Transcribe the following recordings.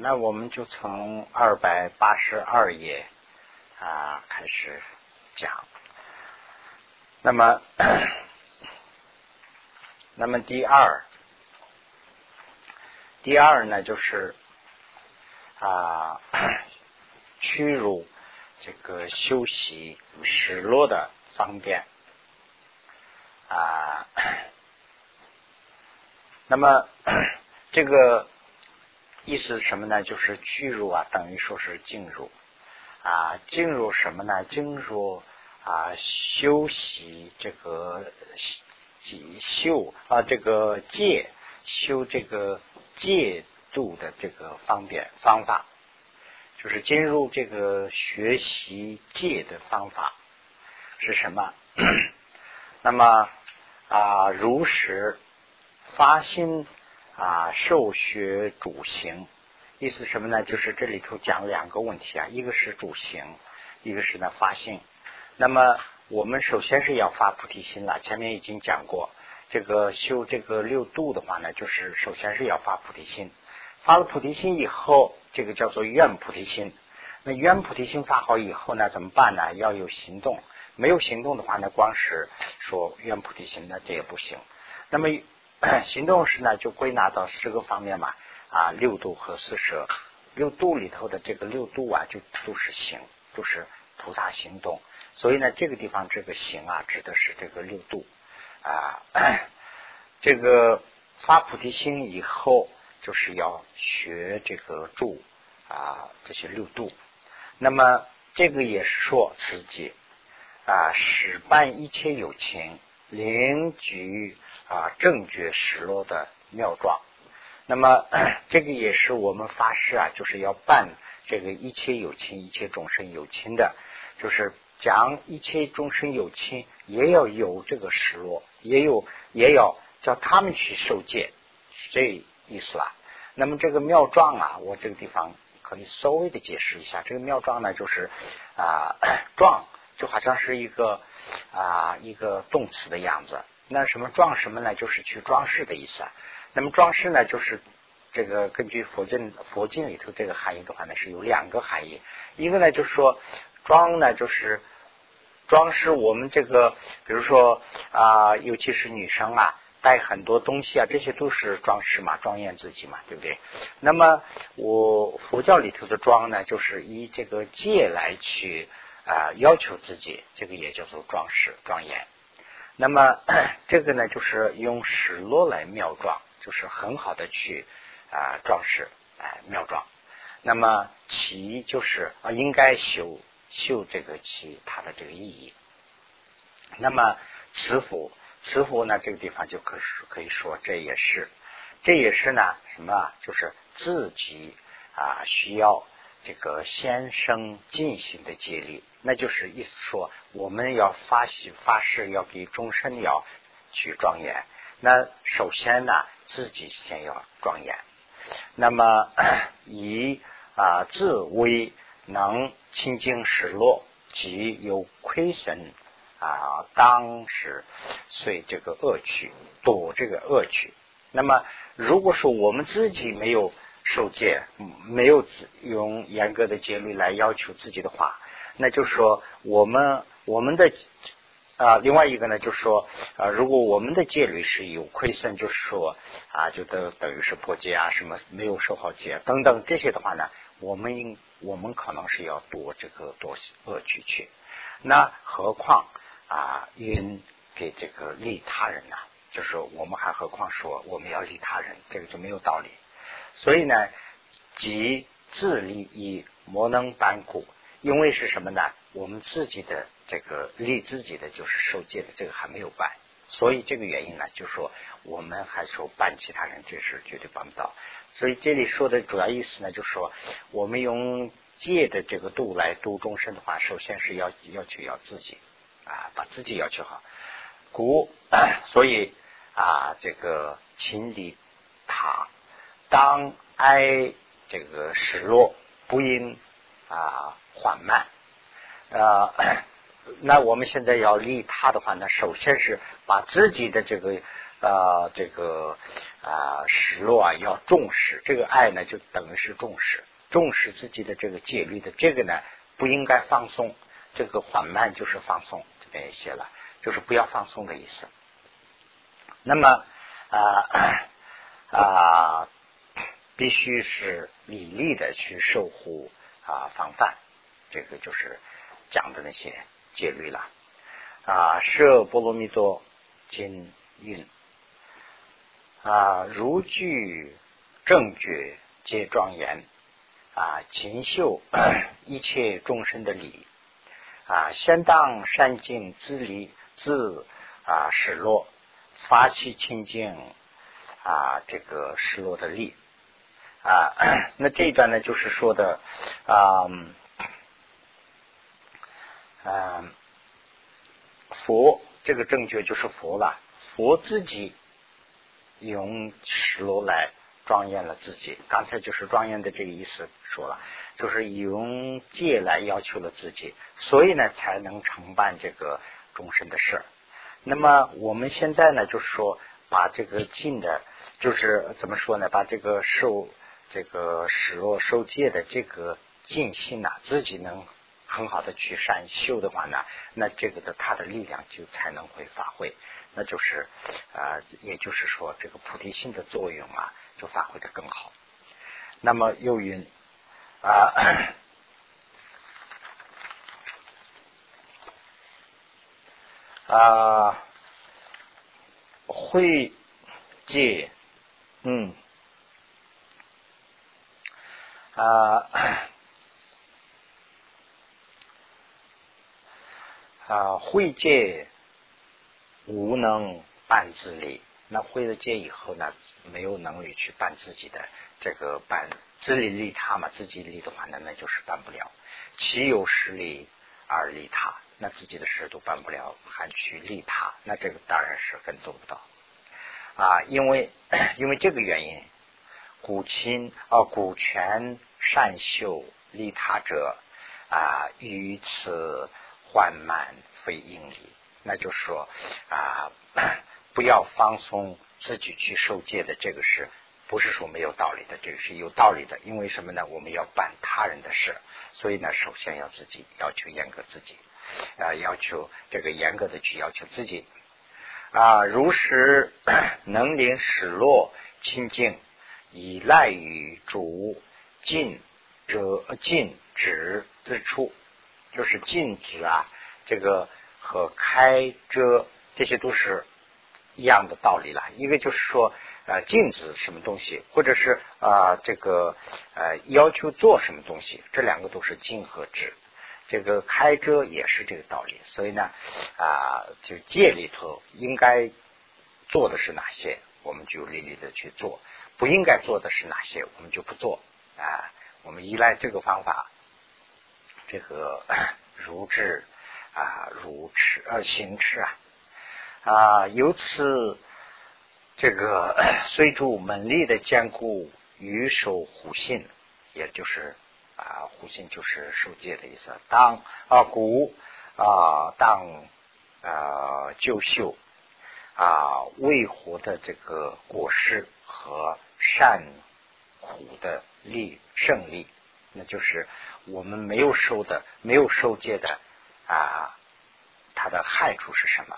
那我们就从二百八十二页啊开始讲。那么，那么第二，第二呢就是啊，屈辱这个休息失落的方便啊。那么这个。意思是什么呢？就是屈辱啊，等于说是进入啊，进入什么呢？进入啊，修习这个修啊，这个戒修这个戒度的这个方便方法，就是进入这个学习戒的方法是什么？那么啊，如实发心。啊，受学主行，意思什么呢？就是这里头讲两个问题啊，一个是主行，一个是呢发心。那么我们首先是要发菩提心了，前面已经讲过，这个修这个六度的话呢，就是首先是要发菩提心。发了菩提心以后，这个叫做愿菩提心。那愿菩提心发好以后呢，怎么办呢？要有行动。没有行动的话呢，光是说愿菩提心，那这也不行。那么。行动时呢，就归纳到十个方面嘛，啊，六度和四舍，六度里头的这个六度啊，就都是行，都是菩萨行动。所以呢，这个地方这个行啊，指的是这个六度啊。这个发菩提心以后，就是要学这个住啊，这些六度。那么这个也是说自己啊，使办一切有情，灵举。啊，正觉失落的妙状。那么 这个也是我们发誓啊，就是要办这个一切有情、一切众生有情的，就是讲一切众生有情，也要有这个失落，也有也要叫他们去受戒，是这意思啦。那么这个妙状啊，我这个地方可以稍微的解释一下。这个妙状呢，就是啊，状就好像是一个啊一个动词的样子。那什么装什么呢？就是去装饰的意思。那么装饰呢，就是这个根据佛经佛经里头这个含义的话呢，是有两个含义。一个呢，就是说装呢，就是装饰我们这个，比如说啊，尤其是女生啊，带很多东西啊，这些都是装饰嘛，庄严自己嘛，对不对？那么我佛教里头的装呢，就是以这个戒来去啊要求自己，这个也叫做装饰庄严。那么 这个呢，就是用石落来妙状，就是很好的去啊装饰哎妙状。那么其就是啊应该修修这个其它的这个意义。那么慈福慈福呢，这个地方就可可以说这也是这也是呢什么？就是自己啊需要这个先生进行的接力。那就是意思说，我们要发誓发誓要给终身要去庄严。那首先呢，自己先要庄严。那么 以啊自威能清净失落，即有亏损啊，当时随这个恶趣躲这个恶趣。那么如果说我们自己没有受戒，没有用严格的戒律来要求自己的话。那就是说，我们我们的啊，另外一个呢，就是说啊，如果我们的戒律是有亏损，就是说啊，就等等于是破戒啊，什么没有受好戒等等这些的话呢，我们应我们可能是要多这个多恶趣去。那何况啊，因给这个利他人呢？就是我们还何况说我们要利他人，这个就没有道理。所以呢，即自利益，莫能般苦。因为是什么呢？我们自己的这个立自己的就是受戒的，这个还没有办，所以这个原因呢，就说我们还说办其他人，这事绝对办不到。所以这里说的主要意思呢，就是说我们用戒的这个度来度众生的话，首先是要要求要自己啊，把自己要求好。故 所以啊，这个情理他当哀这个失落，不因啊。缓慢，呃，那我们现在要利他的话呢，首先是把自己的这个啊这个啊失落啊要重视，这个爱呢就等于是重视，重视自己的这个戒律的这个呢不应该放松，这个缓慢就是放松，这边也写了，就是不要放松的意思。那么啊啊 必须是礼力的去守护啊防范，这个就是讲的那些戒律了。啊，设波罗蜜多金运啊，如具正觉皆庄严啊，勤修 一切众生的理啊，先当善尽自离自啊失落发起清净啊，这个失落的力啊，那这一段呢，就是说的啊。嗯佛这个正觉就是佛了，佛自己用石罗来庄严了自己。刚才就是庄严的这个意思说了，就是用戒来要求了自己，所以呢才能承办这个终身的事。那么我们现在呢，就是说把这个尽的，就是怎么说呢？把这个受这个失落受戒的这个尽心呐，自己能。很好的去善修的话呢，那这个的他的力量就才能会发挥，那就是啊，也就是说这个菩提心的作用啊，就发挥的更好。那么又云啊啊会戒嗯啊。啊，会戒无能办自理，那会了戒以后呢，没有能力去办自己的这个办自利利他嘛，自己利的话呢，那就是办不了。岂有实力而利他？那自己的事都办不了，还去利他？那这个当然是更做不到啊！因为 因为这个原因，古亲啊，古权善修利他者啊，于此。缓慢非应理，那就是说啊，不要放松自己去受戒的，这个是不是说没有道理的？这个是有道理的，因为什么呢？我们要办他人的事，所以呢，首先要自己要求严格自己啊，要求这个严格的去要求自己啊，如实能令始落清净，依赖于主禁者禁止之处。就是禁止啊，这个和开遮这些都是一样的道理了。一个就是说，呃，禁止什么东西，或者是啊，这个呃要求做什么东西，这两个都是禁和止。这个开遮也是这个道理。所以呢，啊，就戒里头应该做的是哪些，我们就历历的去做；不应该做的是哪些，我们就不做啊。我们依赖这个方法。这个 如智啊，如痴呃行痴啊啊，由此这个随住门力的坚固，与守护信，也就是啊护信就是受戒的意思。当啊古啊当啊就秀啊未活的这个果实和善苦的利胜利，那就是。我们没有受的，没有受戒的啊，它的害处是什么？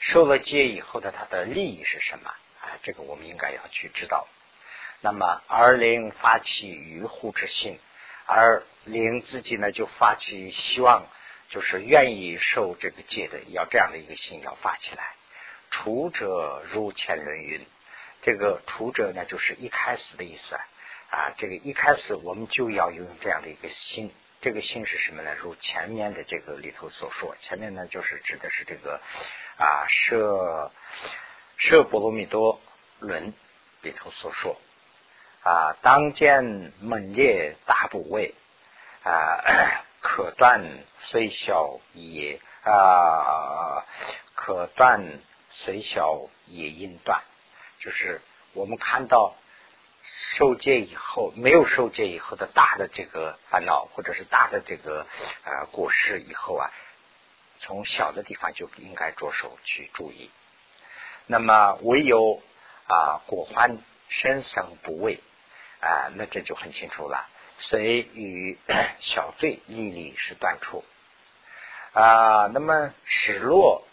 受了戒以后的它的利益是什么？啊，这个我们应该要去知道。那么，而灵发起于护之心，而灵自己呢就发起希望，就是愿意受这个戒的，要这样的一个心要发起来。除者如前论云，这个除者呢就是一开始的意思。啊这个一开始我们就要有这样的一个心，这个心是什么呢？如前面的这个里头所说，前面呢就是指的是这个啊舍舍波罗蜜多轮里头所说啊，当见猛烈大部位啊，可断虽小也啊，可断虽小也应断，就是我们看到。受戒以后，没有受戒以后的大的这个烦恼，或者是大的这个呃过失以后啊，从小的地方就应该着手去注意。那么唯有啊果欢生生不畏啊，那这就很清楚了。谁与小罪历历是断处啊？那么始落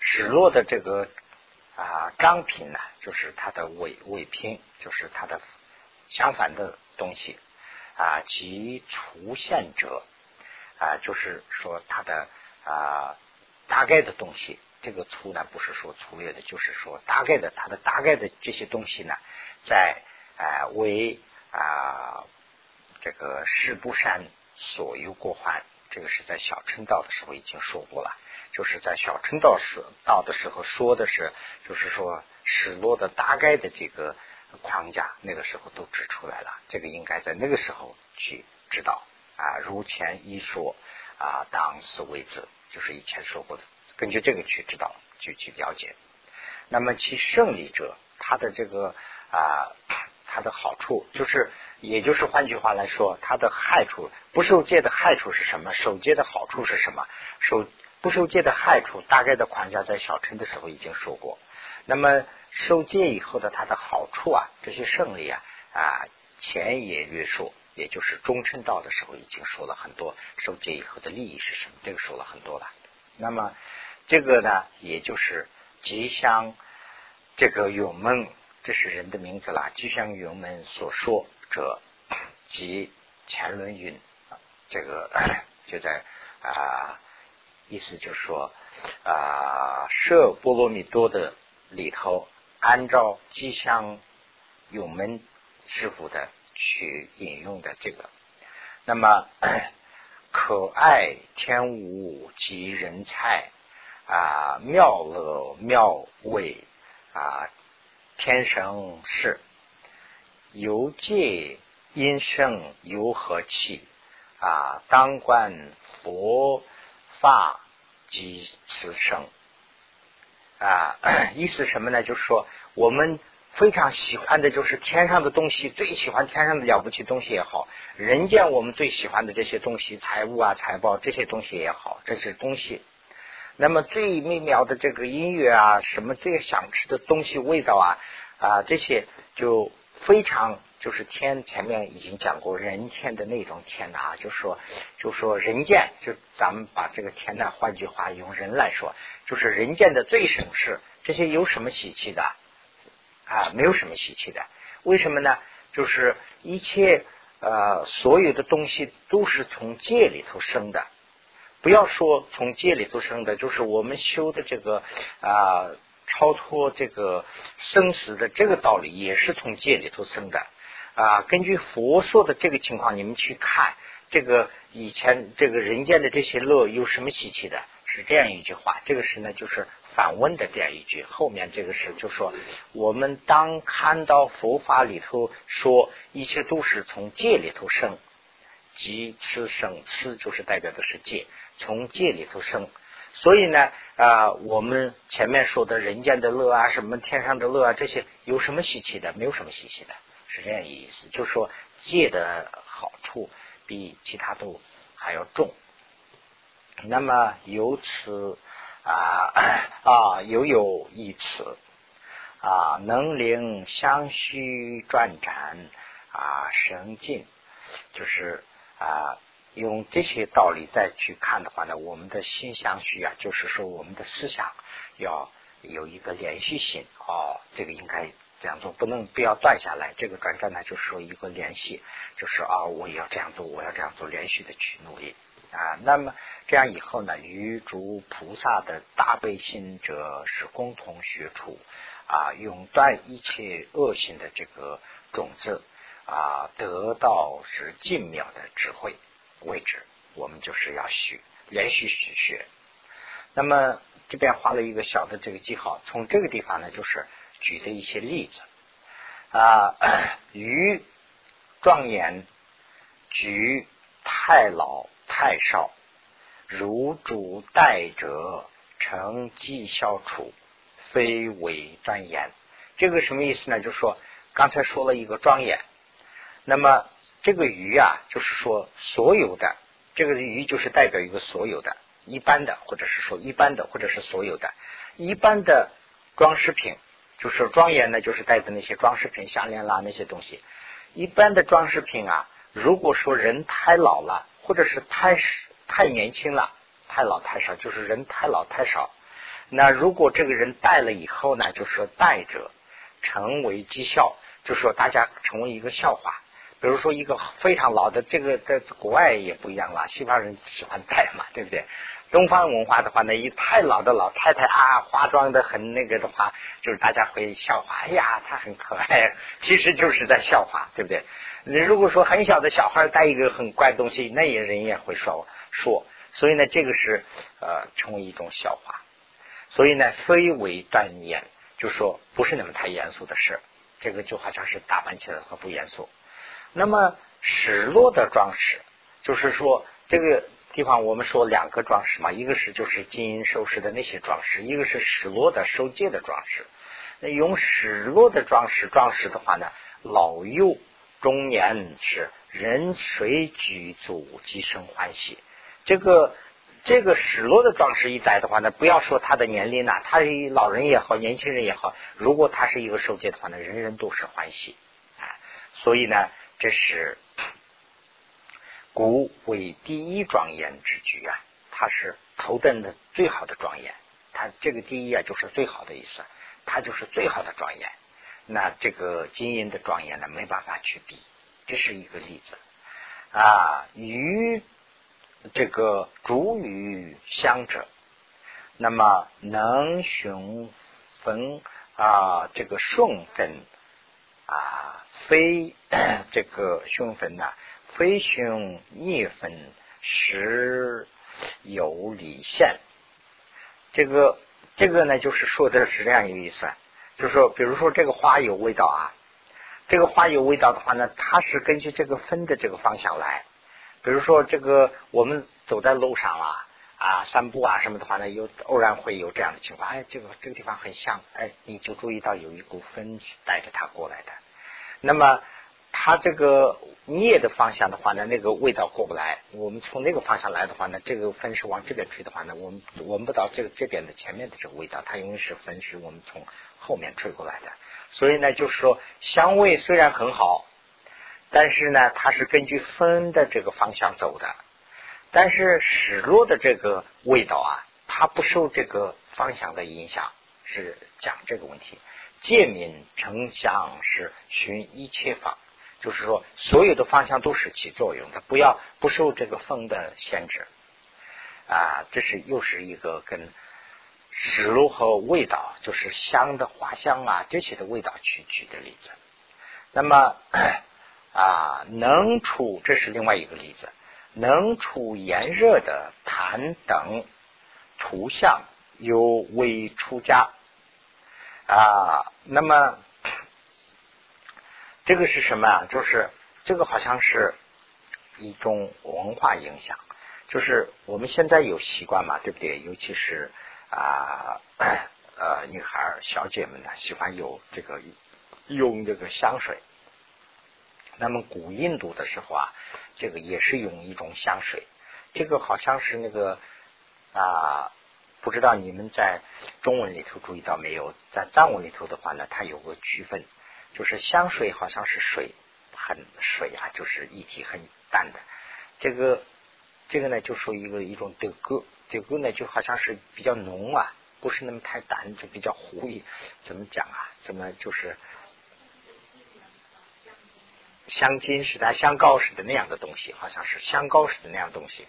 始落的这个啊章品呢，就是它的尾尾品，就是它的相反的东西啊，即出现者啊，就是说它的啊大概的东西。这个粗呢，不是说粗略的，就是说大概的，它的大概的这些东西呢，在。啊，为啊这个世不善所有过患，这个是在小乘道的时候已经说过了。就是在小乘道时道的时候说的是，就是说失落的大概的这个框架，那个时候都指出来了。这个应该在那个时候去知道啊。如前一说啊，当此为止，就是以前说过的，根据这个去知道，去去了解。那么其胜利者，他的这个啊。他的好处就是，也就是换句话来说，它的害处不受戒的害处是什么？受戒的好处是什么？受不受戒的害处，大概的框架在小乘的时候已经说过。那么受戒以后的它的好处啊，这些胜利啊啊，前也约说，也就是中乘道的时候已经说了很多，受戒以后的利益是什么？这个说了很多了。那么这个呢，也就是吉祥这个永梦。这是人的名字啦，吉祥永门所说者，即前 轮云，这个 就在啊，意思就是说啊，设波罗蜜多的里头，按照吉祥永门师傅的去引用的这个，那么可爱天舞及人才啊，妙乐妙味啊。天生是由戒因生由和气啊？当观佛发即此生啊？意思什么呢？就是说，我们非常喜欢的就是天上的东西，最喜欢天上的了不起东西也好，人间我们最喜欢的这些东西，财物啊、财宝这些东西也好，这是东西。那么最美妙的这个音乐啊，什么最想吃的东西味道啊啊，这些就非常就是天前面已经讲过人天的那种天啊，就说就说人间，就咱们把这个天呢，换句话用人来说，就是人间的最省事。这些有什么稀奇的啊？没有什么稀奇的。为什么呢？就是一切呃所有的东西都是从界里头生的。不要说从界里头生的，就是我们修的这个啊，超脱这个生死的这个道理，也是从界里头生的啊。根据佛说的这个情况，你们去看这个以前这个人间的这些乐有什么稀奇的？是这样一句话，这个是呢，就是反问的这样一句。后面这个是就说，我们当看到佛法里头说一切都是从戒里头生，即此生，此就是代表的是戒。从戒里头生，所以呢啊，我们前面说的人间的乐啊，什么天上的乐啊，这些有什么稀奇的？没有什么稀奇的，是这样意思。就是说戒的好处比其他都还要重。那么由此啊啊，又有一此啊，能令相续转展啊，生进，就是啊。用这些道理再去看的话呢，我们的心相续啊，就是说我们的思想要有一个连续性哦，这个应该这样做，不能不要断下来。这个转转呢，就是说一个联系，就是啊，我也要这样做，我要这样做，连续的去努力啊。那么这样以后呢，与诸菩萨的大悲心者是共同学出啊，永断一切恶性的这个种子啊，得到是尽妙的智慧。位置，我们就是要学，连续学学。那么这边画了一个小的这个记号，从这个地方呢，就是举的一些例子啊，于庄严，举太老太少，如主代者，成绩消除，非为庄严。这个什么意思呢？就是说刚才说了一个庄严，那么。这个鱼啊，就是说所有的这个鱼就是代表一个所有的一般的，或者是说一般的，或者是所有的，一般的装饰品，就是庄严呢，就是带着那些装饰品、项链啦那些东西。一般的装饰品啊，如果说人太老了，或者是太太年轻了，太老太少，就是人太老太少。那如果这个人戴了以后呢，就说戴着成为讥笑，就是说大家成为一个笑话。比如说一个非常老的，这个在国外也不一样了，西方人喜欢戴嘛，对不对？东方文化的话呢，一太老的老太太啊，化妆的很那个的话，就是大家会笑话，哎呀，她很可爱，其实就是在笑话，对不对？你如果说很小的小孩戴一个很怪东西，那也人也会说说，所以呢，这个是呃成为一种笑话，所以呢，非为断言，就说不是那么太严肃的事，这个就好像是打扮起来和不严肃。那么失落的装饰，就是说这个地方我们说两个装饰嘛，一个是就是金银首饰的那些装饰，一个是失落的受戒的装饰。那用失落的装饰装饰的话呢，老幼中年是人谁举足即生欢喜。这个这个失落的装饰一戴的话呢，不要说他的年龄呐，他老人也好，年轻人也好，如果他是一个受戒的话呢，人人都是欢喜啊。所以呢。这是古为第一庄严之举啊，它是头等的最好的庄严。它这个第一啊，就是最好的意思，它就是最好的庄严。那这个金银的庄严呢，没办法去比。这是一个例子啊。与这个主与相者，那么能雄分啊，这个顺分啊。非 这个凶分呢，非凶逆分时有理现。这个这个呢，就是说的是这样一个意思，就是说，比如说这个花有味道啊，这个花有味道的话呢，它是根据这个分的这个方向来。比如说这个我们走在路上啊啊散步啊什么的话呢，有偶然会有这样的情况，哎，这个这个地方很香，哎，你就注意到有一股风带着它过来的。那么它这个捏的方向的话呢，那个味道过不来。我们从那个方向来的话呢，这个风是往这边吹的话呢，我们闻不到这个这边的前面的这个味道。它因为是风是我们从后面吹过来的，所以呢，就是说香味虽然很好，但是呢，它是根据风的这个方向走的。但是失落的这个味道啊，它不受这个方向的影响，是讲这个问题。借名成相是寻一切法，就是说所有的方向都是起作用的，不要不受这个风的限制啊。这是又是一个跟食物和味道，就是香的花香啊这些的味道去举的例子。那么啊，能处这是另外一个例子，能出炎热的痰等图像，有为出家。啊，那么这个是什么啊？就是这个好像是一种文化影响，就是我们现在有习惯嘛，对不对？尤其是啊 呃女孩小姐们呢，喜欢有这个用这个香水。那么古印度的时候啊，这个也是用一种香水，这个好像是那个啊。不知道你们在中文里头注意到没有？在藏文里头的话呢，它有个区分，就是香水好像是水很水啊，就是液体很淡的。这个这个呢，就属于一个一种德哥，德哥呢就好像是比较浓啊，不是那么太淡，就比较糊一。怎么讲啊？怎么就是香精似的、香膏似的那样的东西，好像是香膏似的那样东西。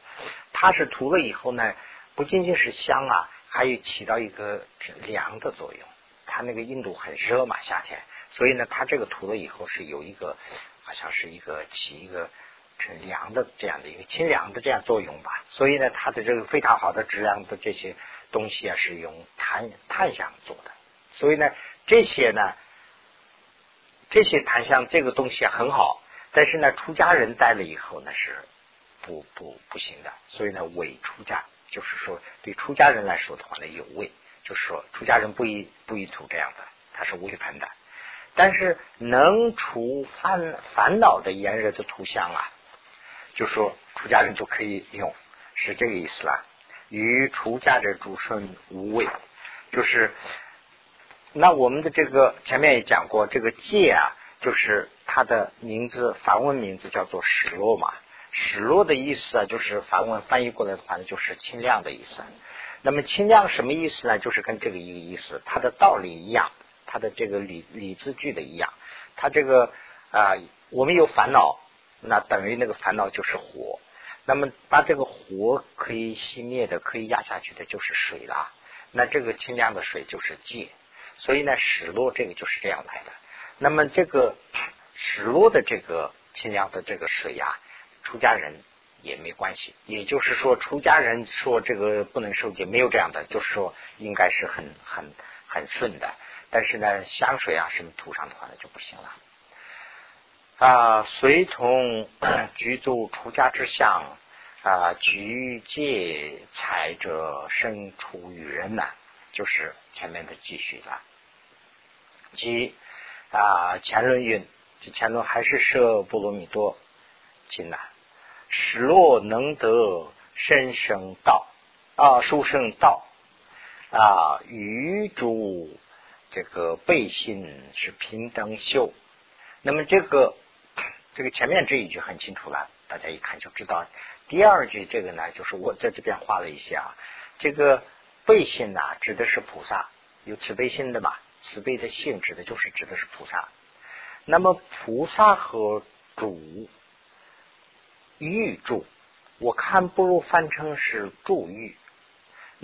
它是涂了以后呢。不仅仅是香啊，还有起到一个凉的作用。它那个印度很热嘛，夏天，所以呢，它这个涂了以后是有一个，好像是一个起一个凉的这样的一个清凉的这样作用吧。所以呢，它的这个非常好的质量的这些东西啊，是用檀檀香做的。所以呢，这些呢，这些檀香这个东西很好，但是呢，出家人戴了以后呢是不不不行的。所以呢，伪出家。就是说，对出家人来说的话呢，有味。就是说，出家人不宜不宜涂这样的，它是违反的。但是能除烦烦恼的炎热的图像啊，就说出家人就可以用，是这个意思啦。与出家者诸生无畏，就是那我们的这个前面也讲过，这个戒啊，就是它的名字梵文名字叫做史洛嘛。史洛的意思啊，就是梵文翻译过来的话呢，就是清亮的意思。那么清亮什么意思呢？就是跟这个一个意思，它的道理一样，它的这个理理字句的一样。它这个啊，我们有烦恼，那等于那个烦恼就是火。那么把这个火可以熄灭的，可以压下去的，就是水了。那这个清凉的水就是戒。所以呢，始落这个就是这样来的。那么这个始落的这个清凉的这个水呀。出家人也没关系，也就是说，出家人说这个不能受戒，没有这样的，就是说应该是很很很顺的。但是呢，香水啊什么涂上的话呢就不行了。啊，随同 居住出家之相啊，居戒财者生出于人难，就是前面的继续了。即啊，前论运，这前论还是设波罗蜜多经难。使若能得身生道啊，书生道啊，与诸这个背心是平等修。那么这个这个前面这一句很清楚了，大家一看就知道。第二句这个呢，就是我在这边画了一下，这个背心呐，指的是菩萨，有慈悲心的嘛，慈悲的性指的就是指的是菩萨。那么菩萨和主。欲助，我看不如翻成是助欲。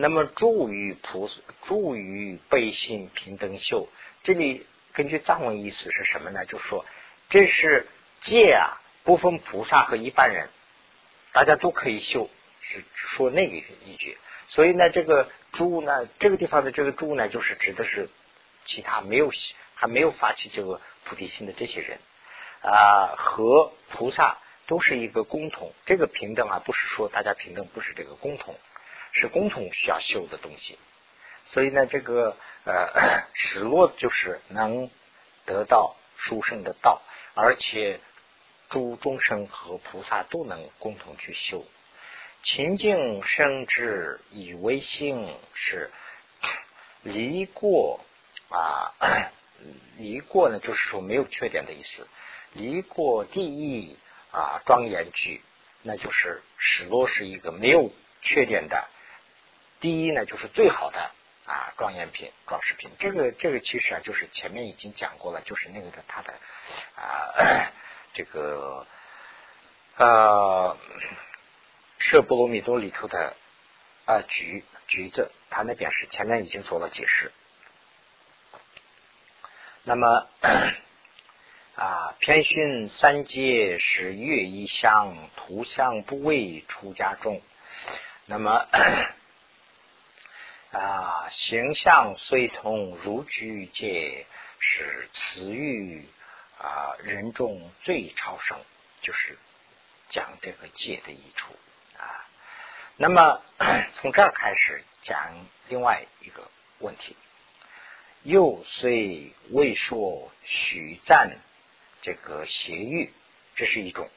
那么助于菩萨，助于悲心平等修。这里根据藏文意思是什么呢？就说这是戒啊，不分菩萨和一般人，大家都可以修，是说那个一句。所以呢，这个助呢，这个地方的这个助呢，就是指的是其他没有还没有发起这个菩提心的这些人啊，和菩萨。都是一个共同，这个平等啊，不是说大家平等，不是这个共同，是共同需要修的东西。所以呢，这个呃，失落就是能得到殊胜的道，而且诸众生和菩萨都能共同去修。清净生智以为性，是离过啊，离过呢，就是说没有缺点的意思。离过第一。啊，庄严句，那就是史罗是一个没有缺点的。第一呢，就是最好的啊，庄严品、装饰品。这个这个其实啊，就是前面已经讲过了，就是那个的他的啊，这个呃，舍波罗蜜多里头的啊橘橘子，他那边是前面已经做了解释。那么。啊，偏训三界是月一相，图像不为出家众。那么啊，形象虽同如居界，是慈欲啊人众最超生，就是讲这个界的益处啊。那么从这儿开始讲另外一个问题，又虽未说许赞。这个邪欲，这是一种。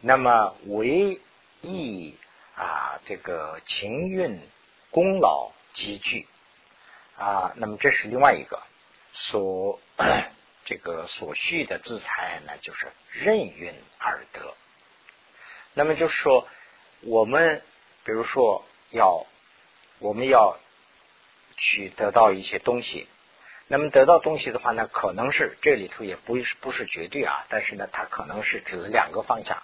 那么唯意啊，这个情运功劳积聚啊，那么这是另外一个所 这个所需的资财呢，就是任运而得。那么就是说，我们比如说要我们要去得到一些东西。那么得到东西的话呢，可能是这里头也不是不是绝对啊，但是呢，它可能是指两个方向，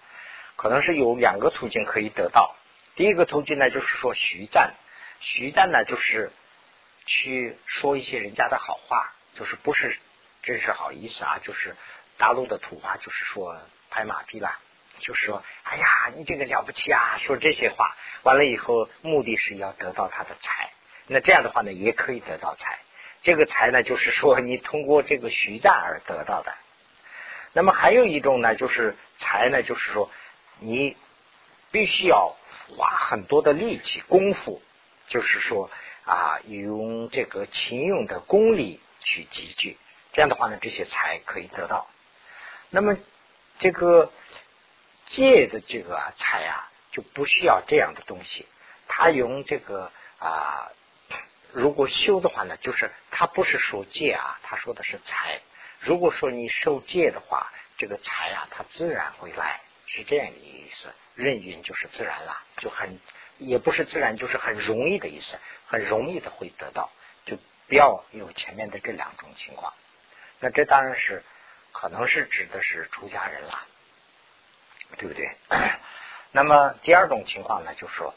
可能是有两个途径可以得到。第一个途径呢，就是说徐赞，徐旦呢就是去说一些人家的好话，就是不是真是好意思啊，就是大陆的土话，就是说拍马屁吧，就是说哎呀，你这个了不起啊，说这些话，完了以后目的是要得到他的财，那这样的话呢，也可以得到财。这个财呢，就是说你通过这个徐旦而得到的。那么还有一种呢，就是财呢，就是说你必须要花很多的力气功夫，就是说啊，用这个勤用的功力去积聚。这样的话呢，这些财可以得到。那么这个借的这个财啊，就不需要这样的东西。他用这个啊，如果修的话呢，就是他不是说戒啊，他说的是财。如果说你受戒的话，这个财啊，它自然会来，是这样的意思。任运就是自然了，就很也不是自然，就是很容易的意思，很容易的会得到，就不要有前面的这两种情况。那这当然是可能是指的是出家人了，对不对？那么第二种情况呢，就说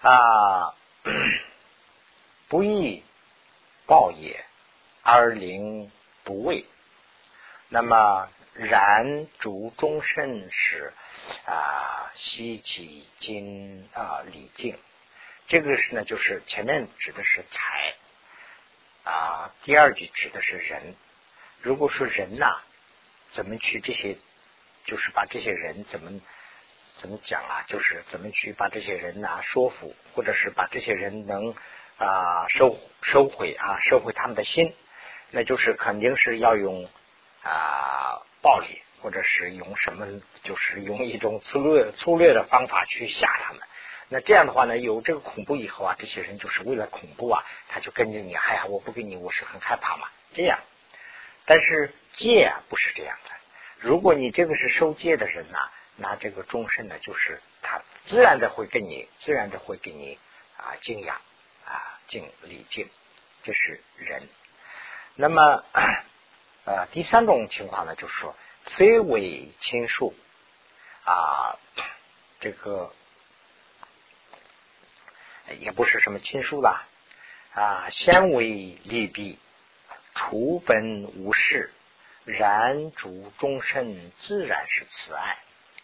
啊，不易报也，而灵不畏。那么然主终身时啊，希其经啊礼敬，这个是呢，就是前面指的是财啊，第二句指的是人。如果说人呐，怎么去这些，就是把这些人怎么怎么讲啊？就是怎么去把这些人呐说服，或者是把这些人能啊收收回啊收回他们的心，那就是肯定是要用。啊，暴力，或者是用什么，就是用一种粗略粗略的方法去吓他们。那这样的话呢，有这个恐怖以后啊，这些人就是为了恐怖啊，他就跟着你。哎呀，我不跟你，我是很害怕嘛。这样，但是戒啊不是这样的。如果你这个是受戒的人呢，那这个终身呢，就是他自然的会跟你，自然的会给你啊敬仰啊敬礼敬，这是人。那么。呃，第三种情况呢，就是说非为亲属啊，这个也不是什么亲属啦啊，先为利弊，除本无事，然主终身自然是慈爱，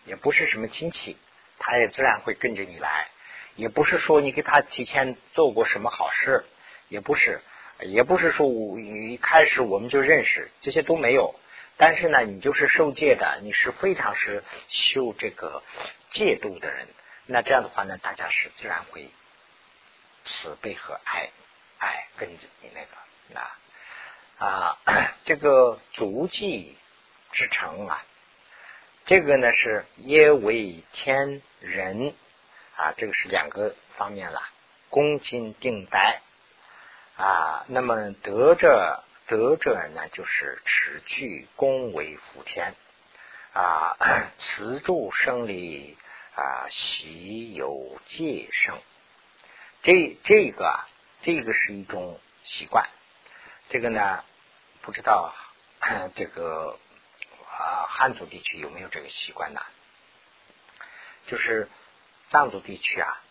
也不是什么亲戚，他也自然会跟着你来，也不是说你给他提前做过什么好事，也不是。也不是说我一开始我们就认识，这些都没有。但是呢，你就是受戒的，你是非常是修这个戒度的人。那这样的话呢，大家是自然会慈悲和爱爱跟着你那个啊啊，这个足迹之成啊，这个呢是耶为天人啊，这个是两个方面了，恭敬定待。啊，那么得着德者呢，就是持具恭为福天啊，慈助生理啊，喜有戒生。这这个啊，这个是一种习惯。这个呢，不知道这个啊汉族地区有没有这个习惯呢？就是藏族地区啊，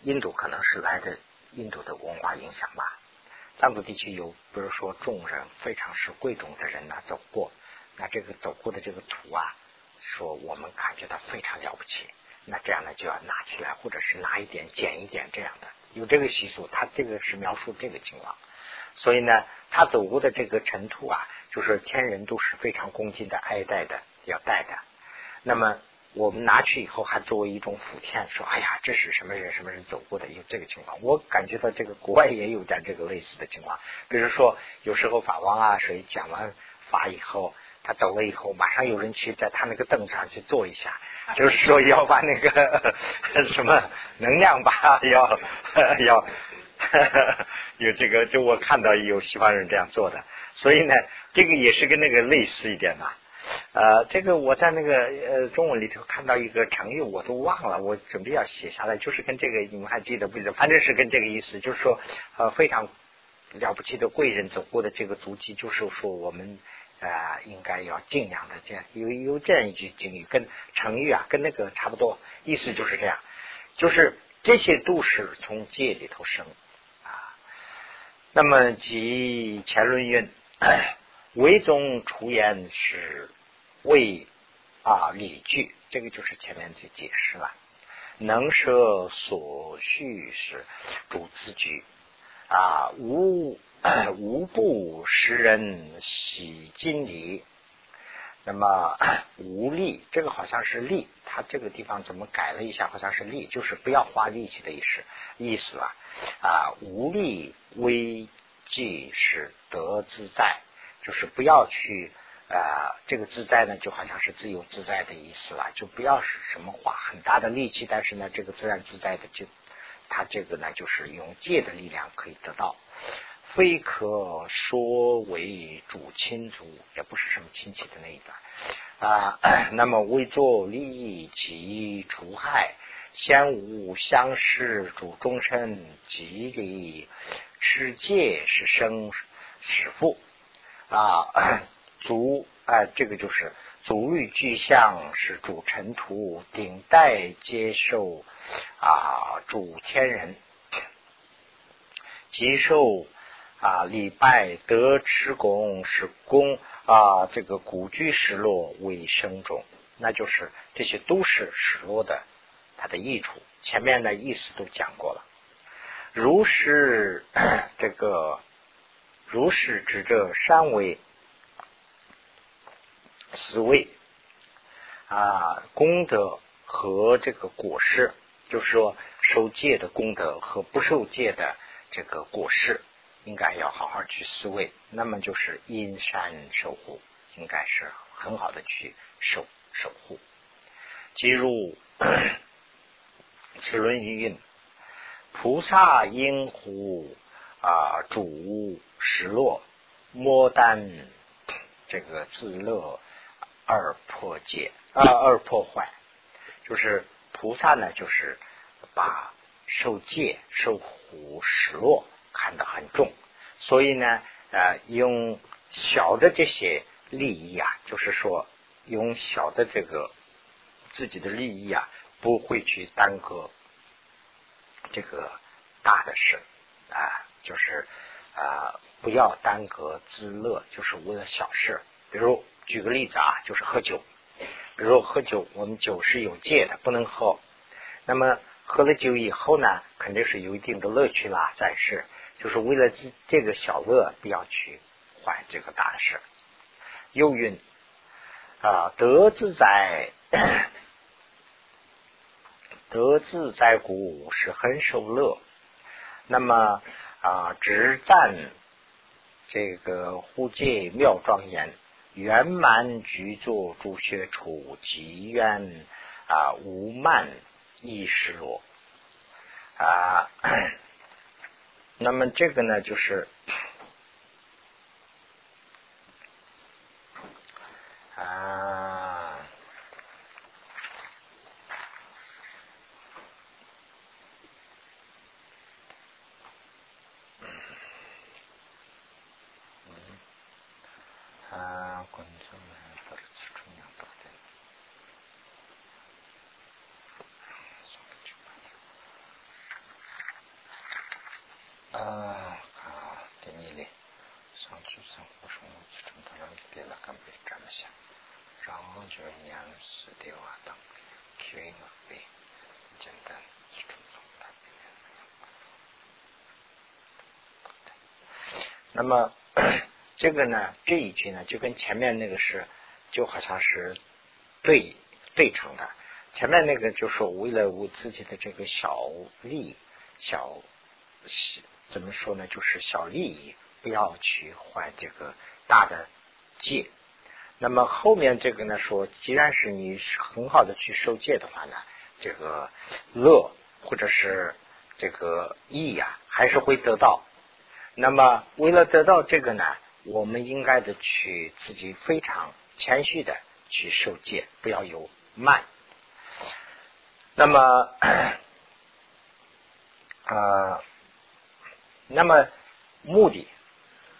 印度可能是来的印度的文化影响吧。藏族地区有，比如说众人非常是贵重的人呐走过，那这个走过的这个土啊，说我们感觉到非常了不起，那这样呢就要拿起来，或者是拿一点捡一点这样的，有这个习俗，他这个是描述这个情况，所以呢，他走过的这个尘土啊，就是天人都是非常恭敬的爱戴的，要戴的，那么。我们拿去以后，还作为一种福田，说：“哎呀，这是什么人什么人走过的？”有这个情况，我感觉到这个国外也有点这个类似的情况。比如说，有时候法王啊，谁讲完法以后，他走了以后，马上有人去在他那个凳子上去坐一下，就是说要把那个 什么能量吧，要 要 有这个。就我看到有西方人这样做的，所以呢，这个也是跟那个类似一点的。呃，这个我在那个呃中文里头看到一个成语，我都忘了，我准备要写下来，就是跟这个你们还记得不记得？反正是跟这个意思，就是说呃非常了不起的贵人走过的这个足迹，就是说我们啊应该要敬仰的这样有有这样一句警语，跟成语啊跟那个差不多，意思就是这样，就是这些都是从戒里头生啊。那么即前论云，唯宗出言是。为啊理据，这个就是前面就解释了。能舍所需是主自居啊，无 无不使人喜敬礼。那么 无力，这个好像是力，他这个地方怎么改了一下？好像是力，就是不要花力气的意思意思啊啊，无力危即是得自在，就是不要去。啊，这个自在呢，就好像是自由自在的意思了，就不要是什么花很大的力气，但是呢，这个自然自在的就他这个呢，就是用戒的力量可以得到。非可说为主亲族，也不是什么亲戚的那一段啊。那么为作利益及除害，先无相识主终身，即利持戒是生始父啊。足啊，这个就是足欲具象是主尘土，顶戴接受啊主天人，接受。啊，礼拜得持功是功啊，这个古居失落为生中，那就是这些都是失落的它的益处。前面的意思都讲过了。如是 这个如是指这三为四位啊功德和这个果实，就是说受戒的功德和不受戒的这个果实。应该要好好去思维，那么就是阴山守护，应该是很好的去守守护。即如 齿轮余韵，菩萨应乎啊主失落，莫但这个自乐二破戒啊二破坏，就是菩萨呢，就是把受戒受苦失落。看得很重，所以呢，呃，用小的这些利益啊，就是说用小的这个自己的利益啊，不会去耽搁这个大的事啊，就是啊，不要耽搁自乐，就是为了小事。比如举个例子啊，就是喝酒，比如喝酒，我们酒是有戒的，不能喝。那么喝了酒以后呢，肯定是有一定的乐趣啦，但是。就是为了这这个小乐，不要去坏这个大事。又云啊，得自在，得自在故是很受乐。那么啊，只赞这个护戒妙庄严，圆满具足诸学处，极愿啊无慢亦失落啊。那么这个呢，就是啊，啊，观众们不是吃中药多的。啊，啊，第二嘞，上出生活生活之中，他们别了干别这么想，然后就娘死的话等，缺一个背，简单去种种它。那那么这个呢，这一句呢，就跟前面那个是，就好像是对对称的。前面那个就是为了我自己的这个小利小。怎么说呢？就是小利益，不要去坏这个大的戒。那么后面这个呢，说既然是你很好的去受戒的话呢，这个乐或者是这个义呀，还是会得到。那么为了得到这个呢，我们应该的去自己非常谦虚的去受戒，不要有慢。那么啊。那么目的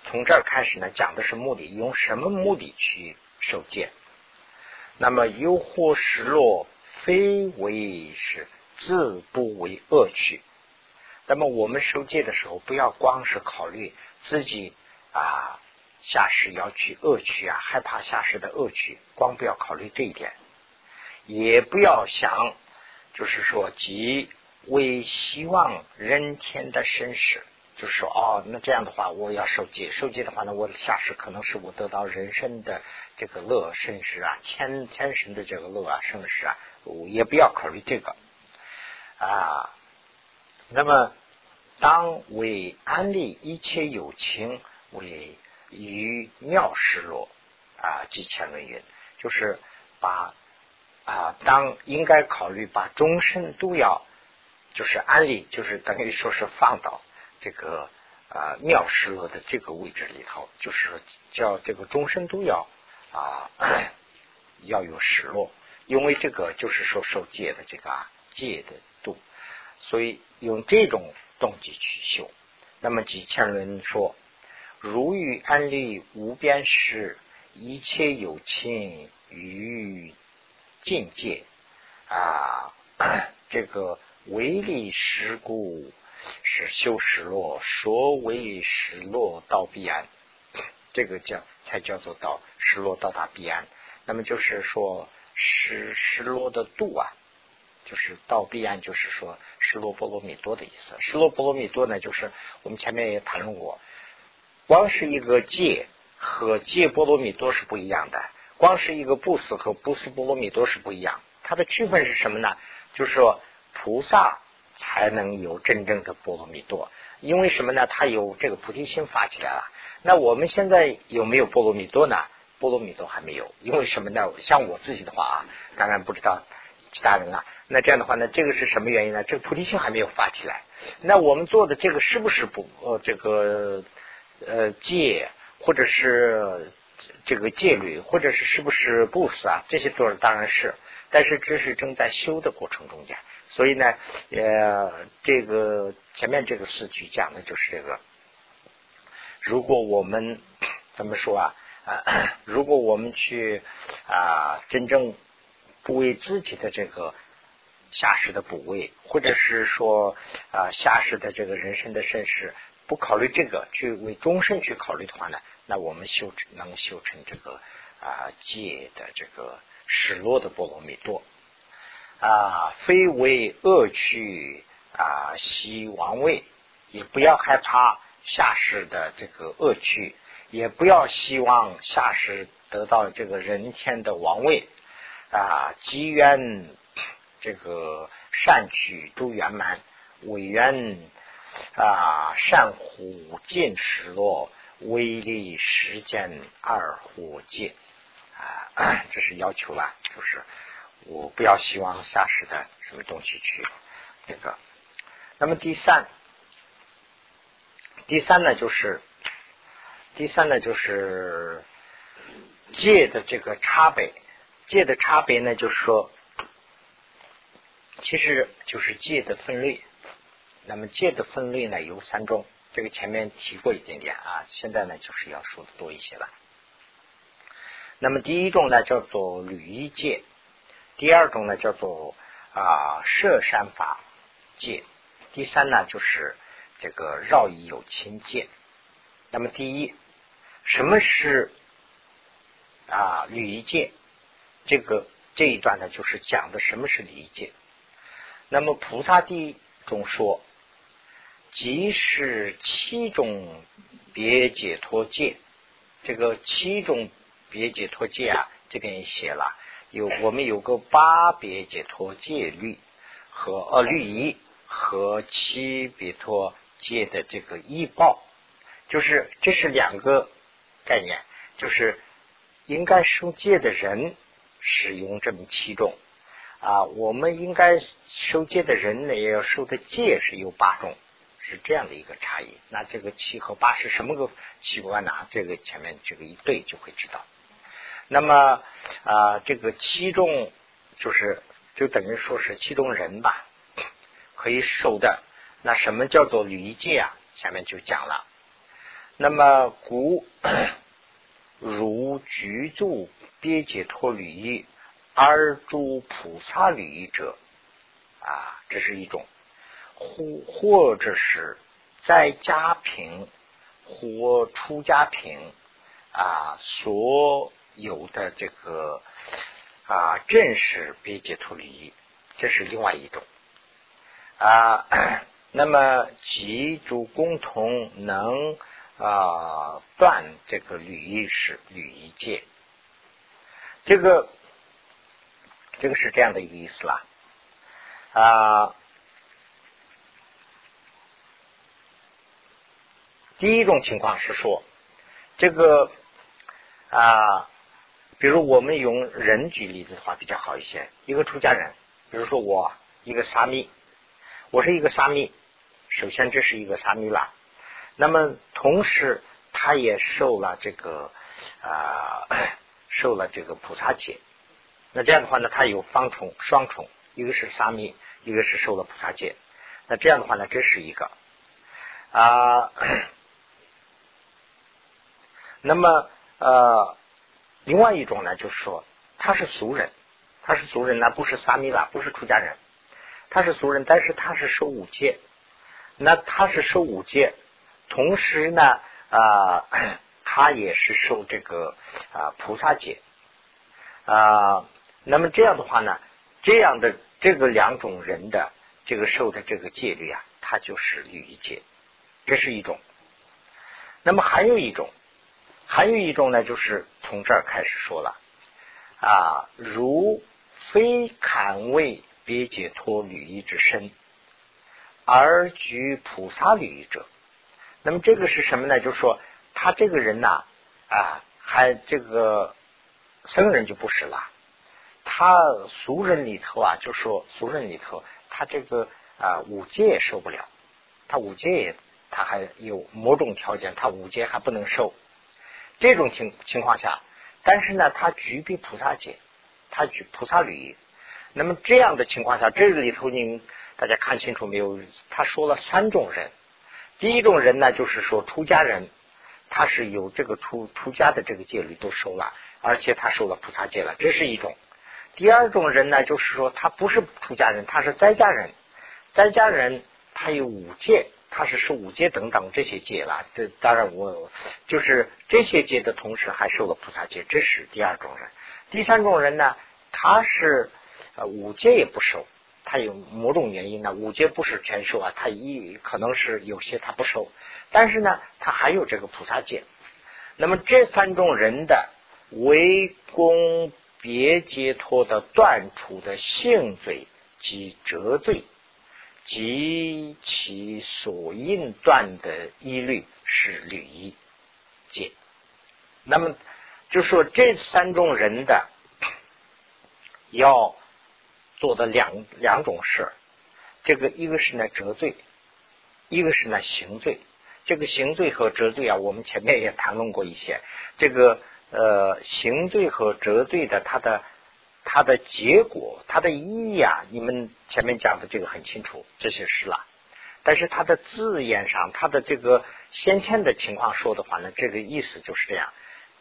从这儿开始呢，讲的是目的，用什么目的去受戒？那么诱惑失落，非为是自不为恶趣。那么我们受戒的时候，不要光是考虑自己啊下世要去恶趣啊，害怕下世的恶趣，光不要考虑这一点，也不要想就是说即为希望人天的生死。就是说，哦，那这样的话，我要受戒，受戒的话呢，我的下世可能是我得到人生的这个乐甚至啊，天天神的这个乐啊，生时啊，也不要考虑这个啊。那么，当为安利一切有情为于妙失落啊，即前文云，就是把啊，当应该考虑把终身都要就是安利，就是等于说是放到这个啊妙失落的这个位置里头，就是叫这个终身都要啊 要有失落，因为这个就是说受戒的这个戒的度，所以用这种动机去修。那么几千人说，如遇安利无边时，一切有情于境界啊，这个。唯利是故是修失落，所为失落到彼岸，这个叫才叫做到失落到达彼岸。那么就是说失失落的度啊，就是到彼岸，就是说失落波罗蜜多的意思。失落波罗蜜多呢，就是我们前面也谈论过，光是一个戒和戒波罗蜜多是不一样的，光是一个布斯和布斯波罗蜜多是不一样。它的区分是什么呢？就是说。菩萨才能有真正的波罗蜜多，因为什么呢？他有这个菩提心发起来了。那我们现在有没有波罗蜜多呢？波罗蜜多还没有，因为什么呢？像我自己的话啊，当然不知道其他人啊。那这样的话呢，这个是什么原因呢？这个菩提心还没有发起来。那我们做的这个是不是不呃这个呃戒，或者是这个戒律，或者是是不是布施啊？这些都是当然是，但是这是正在修的过程中间。所以呢，呃，这个前面这个四句讲的就是这个。如果我们 怎么说啊？啊，如果我们去啊，真正不为自己的这个下士的补位，或者是说啊，下士的这个人生的盛世，不考虑这个，去为终身去考虑的话呢，那我们修能修成这个啊戒的这个失落的波罗蜜多。啊，非为恶趣啊，希王位，也不要害怕下世的这个恶趣，也不要希望下世得到这个人天的王位啊，积愿这个善取诸圆满，委愿啊善护见失落，威力实践二护戒啊，这是要求了，就是。我不要希望下世的什么东西去那个。那么第三，第三呢就是第三呢就是戒的这个差别，戒的差别呢就是说，其实就是戒的分类。那么戒的分类呢有三种，这个前面提过一点点啊，现在呢就是要说的多一些了。那么第一种呢叫做履衣戒。第二种呢叫做啊摄山法戒，第三呢就是这个绕以有亲戒。那么第一，什么是啊礼仪戒？这个这一段呢就是讲的什么是理解。那么菩萨地中说，即是七种别解脱戒。这个七种别解脱戒啊，这边也写了。有我们有个八别解脱戒律和呃律仪和七别脱戒的这个依报，就是这是两个概念，就是应该受戒的人使用这么七种啊，我们应该受戒的人呢也要受的戒是有八种，是这样的一个差异。那这个七和八是什么个器官呢？这个前面这个一对就会知道。那么啊，这个七种就是就等于说是七种人吧，可以受的。那什么叫做礼仪戒啊？下面就讲了。那么古 如居住别解脱礼仪而诸菩萨礼仪者啊，这是一种；或或者是在家贫或出家贫啊所。有的这个啊，正是别解脱离仪，这是另外一种啊。那么几主共同能啊断这个履仪是履仪界，这个这个是这样的一个意思啦啊。第一种情况是说这个啊。比如我们用人举例子的话比较好一些。一个出家人，比如说我一个沙弥，我是一个沙弥，首先这是一个沙弥啦。那么同时他也受了这个啊，受了这个菩萨戒。那这样的话呢，他有方重双重，一个是沙弥，一个是受了菩萨戒。那这样的话呢，这是一个啊。那么呃，另外一种呢，就是说他是俗人，他是俗人，那不是沙弥啦，不是出家人，他是俗人，但是他是受五戒，那他是受五戒，同时呢啊，他也是受这个啊菩萨戒啊。那么这样的话呢，这样的这个两种人的这个受的这个戒律啊，它就是律仪戒，这是一种。那么还有一种。还有一种呢，就是从这儿开始说了啊，如非堪为别解脱履仪之身，而居菩萨履仪者。那么这个是什么呢？就是说他这个人呐啊，还这个僧人就不是了。他俗人里头啊，就说俗人里头，他这个啊五戒也受不了，他五戒也他还有某种条件，他五戒还不能受。这种情情况下，但是呢，他举比菩萨戒，他举菩萨律。那么这样的情况下，这个里头你大家看清楚没有？他说了三种人。第一种人呢，就是说出家人，他是有这个出出家的这个戒律都收了，而且他收了菩萨戒了，这是一种。第二种人呢，就是说他不是出家人，他是在家人，在家人他有五戒。他是受五戒等等这些戒了，这当然我就是这些戒的同时还受了菩萨戒，这是第二种人。第三种人呢，他是呃五戒也不受，他有某种原因呢，五戒不是全受啊，他一可能是有些他不受，但是呢，他还有这个菩萨戒。那么这三种人的为功别解脱的断除的性罪及折罪。及其所应断的一律是履仪戒。那么就说这三种人的要做的两两种事，这个一个是呢折罪，一个是呢刑罪。这个刑罪和折罪啊，我们前面也谈论过一些。这个呃刑罪和折罪的它的。它的结果，它的意义啊，你们前面讲的这个很清楚，这些事了。但是它的字眼上，它的这个先天的情况说的话呢，这个意思就是这样。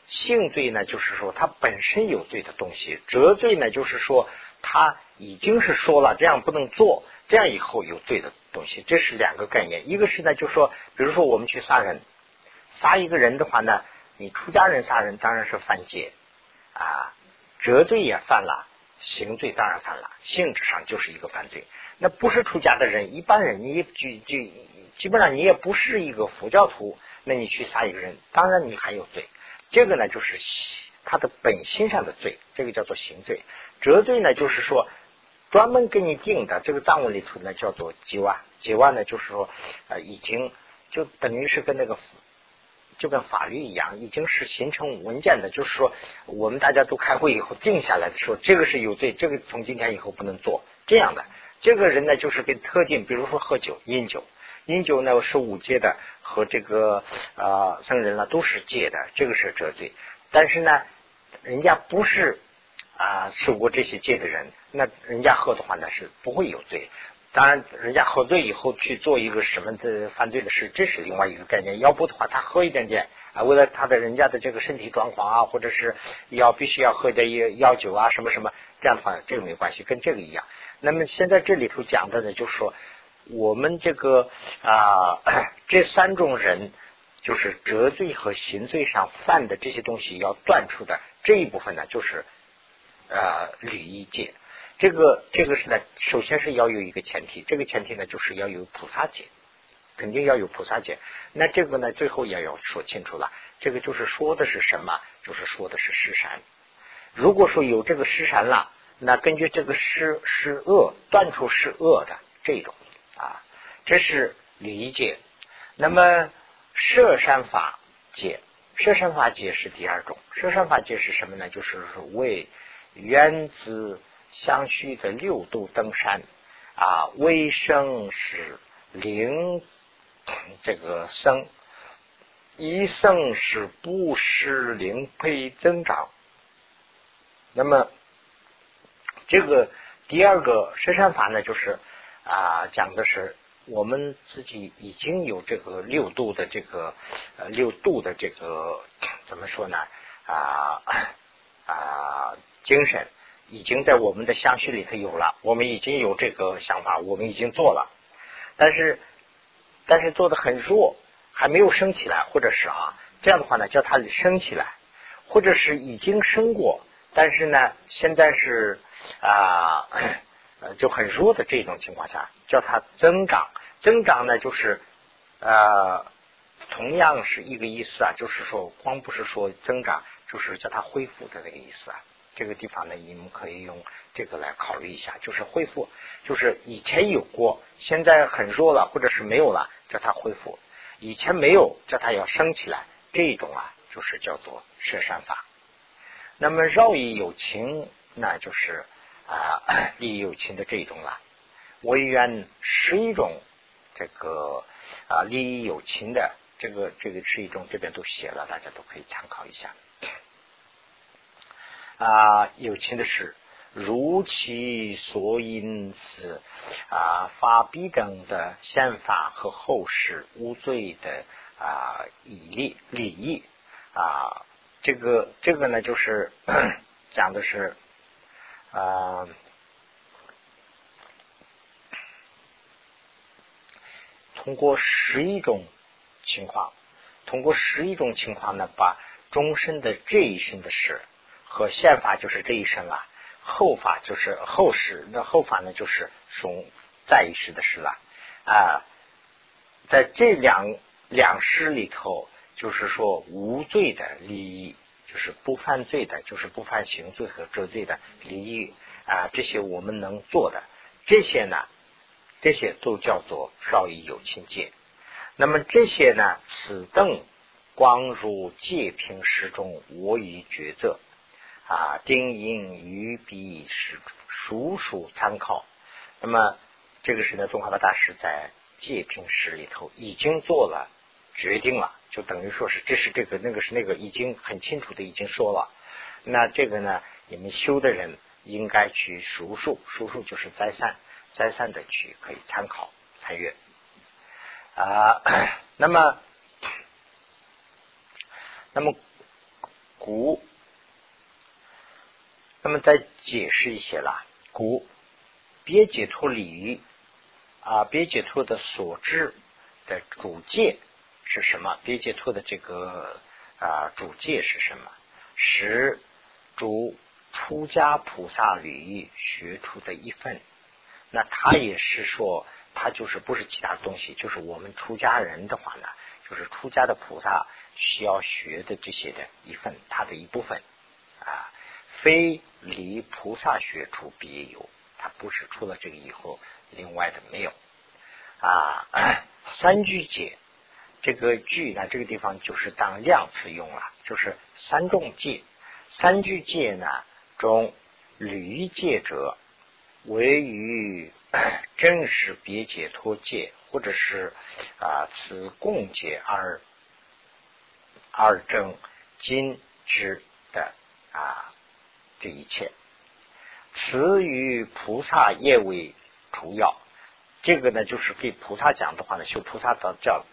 性罪呢，就是说它本身有罪的东西；折罪呢，就是说他已经是说了这样不能做，这样以后有罪的东西。这是两个概念。一个是呢，就说，比如说我们去杀人，杀一个人的话呢，你出家人杀人当然是犯戒啊。折罪也犯了，行罪当然犯了，性质上就是一个犯罪。那不是出家的人，一般人你就就基本上你也不是一个佛教徒，那你去杀一个人，当然你还有罪。这个呢就是他的本心上的罪，这个叫做行罪。折罪呢就是说专门给你定的，这个藏文里头呢叫做几万，几万呢就是说呃已经就等于是跟那个。就跟法律一样，已经是形成文件的。就是说，我们大家都开会以后定下来的时候，这个是有罪，这个从今天以后不能做这样的。这个人呢，就是跟特定，比如说喝酒、饮酒，饮酒呢是五戒的，和这个啊僧人呢都是戒的，这个是折罪。但是呢，人家不是啊受过这些戒的人，那人家喝的话呢是不会有罪。当然，人家喝醉以后去做一个什么的犯罪的事，这是另外一个概念。要不的话，他喝一点点啊，为了他的人家的这个身体状况啊，或者是要必须要喝点药药酒啊，什么什么这样的话，这个没关系，跟这个一样。那么现在这里头讲的呢，就是说我们这个啊，这三种人就是折罪和行罪上犯的这些东西要断除的这一部分呢，就是呃礼仪戒。这个这个是呢，首先是要有一个前提，这个前提呢就是要有菩萨戒，肯定要有菩萨戒。那这个呢，最后也要说清楚了，这个就是说的是什么？就是说的是施善。如果说有这个施善了，那根据这个施施恶断除施恶的这种啊，这是理解。那么摄善法戒，摄善法戒是第二种。摄善法戒是什么呢？就是为原子。相续的六度登山啊，微生是灵这个生，一生是不失灵配增长。那么这个第二个摄山法呢，就是啊讲的是我们自己已经有这个六度的这个呃六度的这个怎么说呢啊啊精神已经在我们的相续里头有了，我们已经有这个想法，我们已经做了，但是但是做的很弱，还没有升起来，或者是啊这样的话呢，叫它升起来，或者是已经升过。但是呢，现在是啊，就很弱的这种情况下，叫它增长。增长呢，就是呃，同样是一个意思啊，就是说，光不是说增长，就是叫它恢复的那个意思啊。这个地方呢，你们可以用这个来考虑一下，就是恢复，就是以前有过，现在很弱了，或者是没有了，叫它恢复；以前没有，叫它要升起来。这种啊，就是叫做摄山法。那么绕以有情，那就是啊 利益有情的这一种了。唯愿十一种这个啊利益有情的这个这个是一种，这边都写了，大家都可以参考一下。啊有情的是如其所因此啊法必等的宪法和后世无罪的啊以利利益啊。这个这个呢，就是 讲的是啊，通过十一种情况，通过十一种情况呢，把终身的这一生的事和宪法就是这一生啊，后法就是后世，那后法呢就是从在一世的事了啊，在这两两世里头。就是说无罪的利益，就是不犯罪的，就是不犯刑罪和折罪的利益啊，这些我们能做的，这些呢，这些都叫做少以有情戒。那么这些呢，此等光如戒平时中，我以抉择啊，定因于彼是属属参考。那么这个是呢，中华的大师在戒平史里头已经做了决定了。就等于说是，这是这个，那个是那个，已经很清楚的已经说了。那这个呢，你们修的人应该去熟数，熟数就是再三、再三的去可以参考参阅啊。那么，那么古，那么再解释一些啦。古别解脱理于啊，别解脱的所知的主界。是什么？别解脱的这个啊主戒是什么？是主出家菩萨履学出的一份。那他也是说，他就是不是其他东西，就是我们出家人的话呢，就是出家的菩萨需要学的这些的一份，他的一部分啊，非离菩萨学出别有，他不是除了这个以后，另外的没有啊。三句戒。这个句呢，这个地方就是当量词用了，就是三种戒。三句戒呢，中履戒者，为于 真实别解脱戒，或者是啊此共戒而二正今之的啊这一切，此与菩萨业为主要。这个呢，就是给菩萨讲的话呢，修菩萨的叫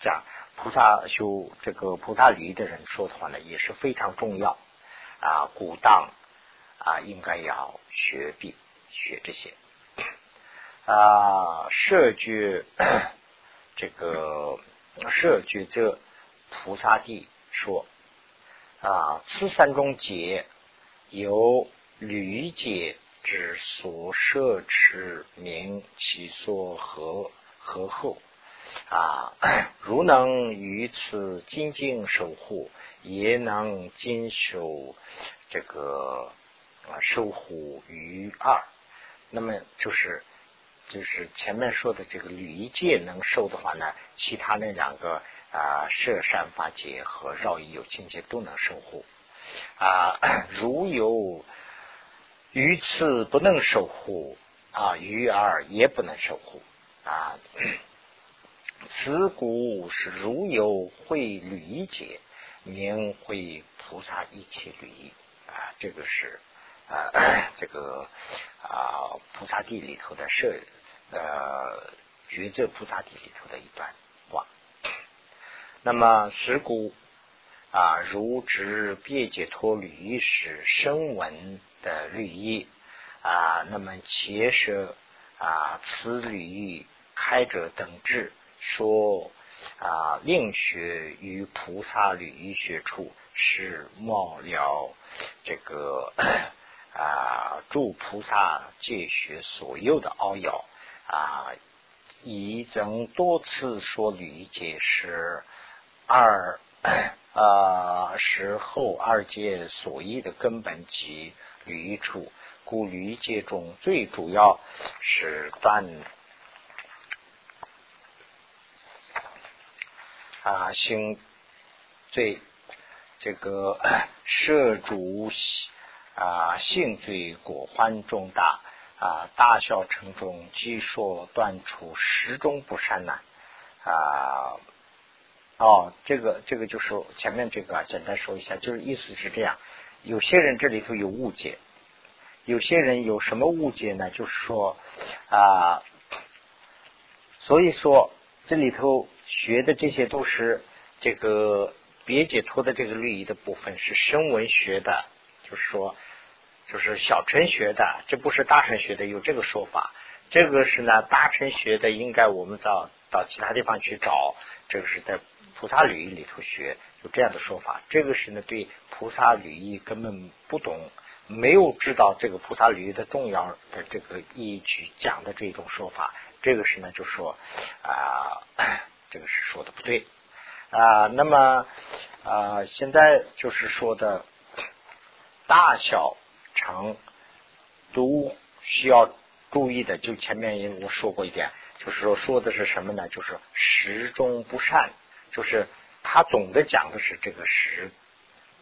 讲菩萨修这个菩萨礼的人说的话呢，也是非常重要啊。古当啊，应该要学毕学这些啊。设觉这个设觉这菩萨地说啊，此三种解由旅解。之所摄持名，其所合合后啊，如能于此精进守护，也能坚守这个啊守护于二。那么就是就是前面说的这个旅一戒能受的话呢，其他那两个啊摄善法界和绕一有境界都能守护啊。如有。于此不能守护啊，鱼儿也不能守护啊。此故是如有会履解，名会菩萨一切履啊。这个是啊，这个啊菩萨地里头的设呃觉者菩萨地里头的一段话。那么十故啊，如知别解脱律是声闻的律仪啊，那么且舍啊此律开者等智。说啊，令学于菩萨律学处是末了这个啊，诸菩萨戒学所有的奥要啊，已曾多次说律解是二啊，是后二界所依的根本及律处，故律界中最主要是断。啊，行罪这个摄主啊，性罪果欢重大啊，大小乘中据说断除十种不善呢啊。哦，这个这个就是前面这个简单说一下，就是意思是这样。有些人这里头有误解，有些人有什么误解呢？就是说啊，所以说这里头。学的这些都是这个别解脱的这个律仪的部分，是声闻学的，就是说，就是小乘学的，这不是大乘学的，有这个说法。这个是呢，大乘学的，应该我们到到其他地方去找。这个是在菩萨律仪里头学，有这样的说法。这个是呢，对菩萨律仪根本不懂，没有知道这个菩萨律仪的重要的这个意义去讲的这种说法。这个是呢，就说啊。这个是说的不对啊，那么啊，现在就是说的大小乘都需要注意的。就前面也我说过一点，就是说说的是什么呢？就是时中不善，就是他总的讲的是这个十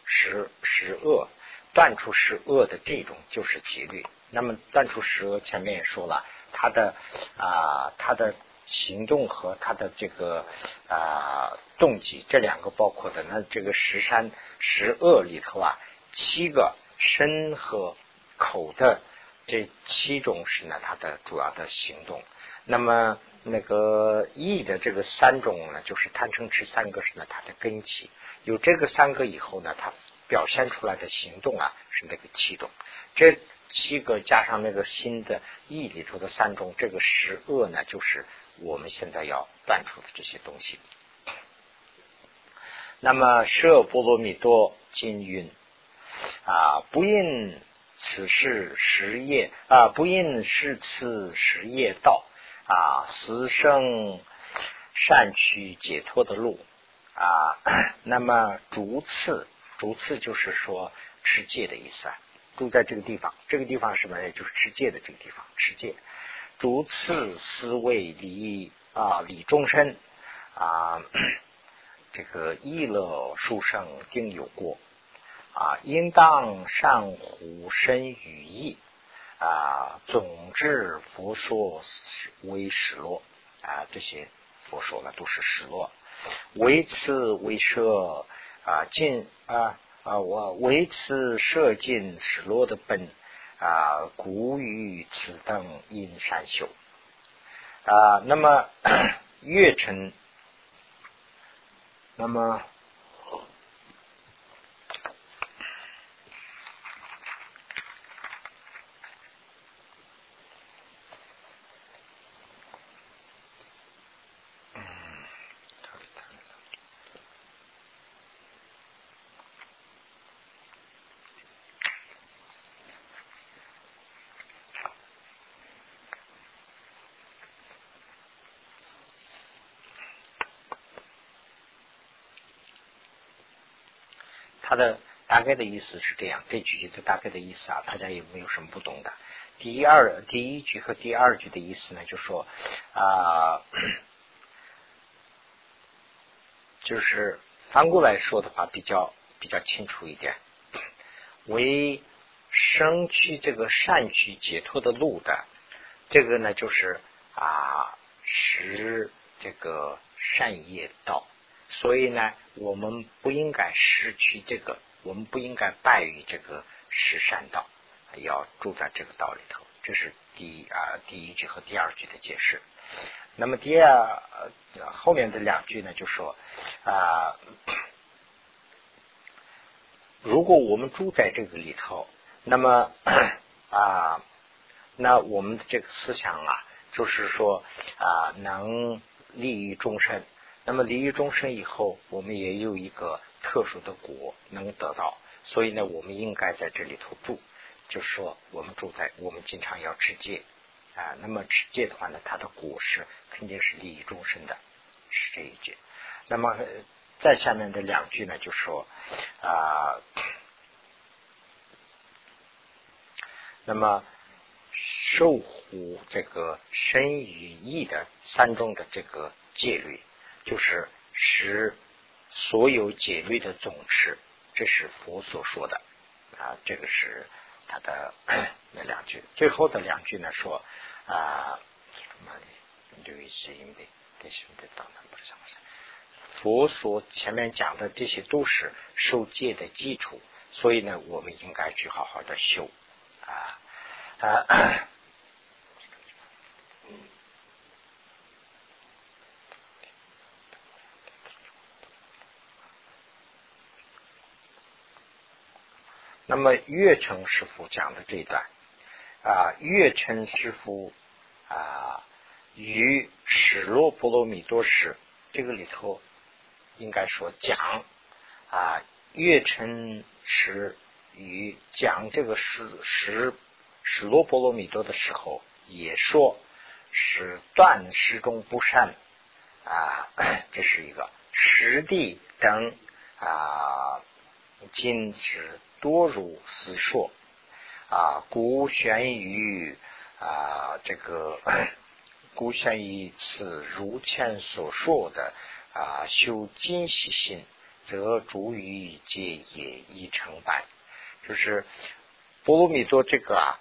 十十恶，断除十恶的这种就是节律。那么断除十恶，前面也说了，他的啊，他的。行动和他的这个啊动机，这两个包括的，那这个十善十恶里头啊，七个身和口的这七种是呢，它的主要的行动。那么那个意的这个三种呢，就是贪嗔痴三个是呢，它的根基。有这个三个以后呢，它表现出来的行动啊，是那个七种。这七个加上那个新的意里头的三种，这个十恶呢，就是。我们现在要断除的这些东西。那么舍波罗蜜多经云啊，不应此事实业啊，不应是此实业道啊，死生善取解脱的路啊。那么逐次逐次就是说持戒的意思啊，住在这个地方，这个地方什么呢？就是持戒的这个地方，持戒。逐次思为离啊，理终身啊，这个意乐殊胜定有过啊，应当善护身语意啊，总之佛说为失落啊，这些佛说呢都是失落，为此为舍啊，尽啊啊，我为此舍尽失落的本。啊，古语此等因善修啊，那么 月成，那么。他的大概的意思是这样，这句句的大概的意思啊，大家有没有什么不懂的？第一二第一句和第二句的意思呢，就说啊，就是翻过来说的话，比较比较清楚一点。为生去这个善去解脱的路的这个呢就是啊识这个善业道，所以呢我们不应该失去这个，我们不应该败于这个十善道，要住在这个道里头。这是第啊第一句和第二句的解释。那么第二后面的两句呢，就说啊，如果我们住在这个里头，那么啊，那我们的这个思想啊，就是说啊，能利于众生。那么离于众生以后，我们也有一个特殊的果能得到，所以呢，我们应该在这里头住。就是说，我们住在，我们经常要持戒。啊，那么持戒的话呢，它的果实肯定是利益终生的，是这一句。那么再下面的两句呢，就说啊，那么守护这个身与意的三种的这个戒律，就是使所有戒律的总持，这是佛所说的啊，这个是他的 那两句。最后的两句呢，说。啊，佛所前面讲的这些都是受戒的基础，所以呢，我们应该去好好的修啊啊。那么月成师傅讲的这一段。啊，月称师傅啊，与史罗波罗蜜多时，这个里头应该说讲啊，月称师与讲这个史史史罗波罗蜜多的时候，也说是断师中不善啊，这是一个实地等啊，今之多如斯说。啊，故玄于啊，这个 故玄于此如前所说的啊，修精习心，则诸于皆也已成败。就是波罗蜜多这个啊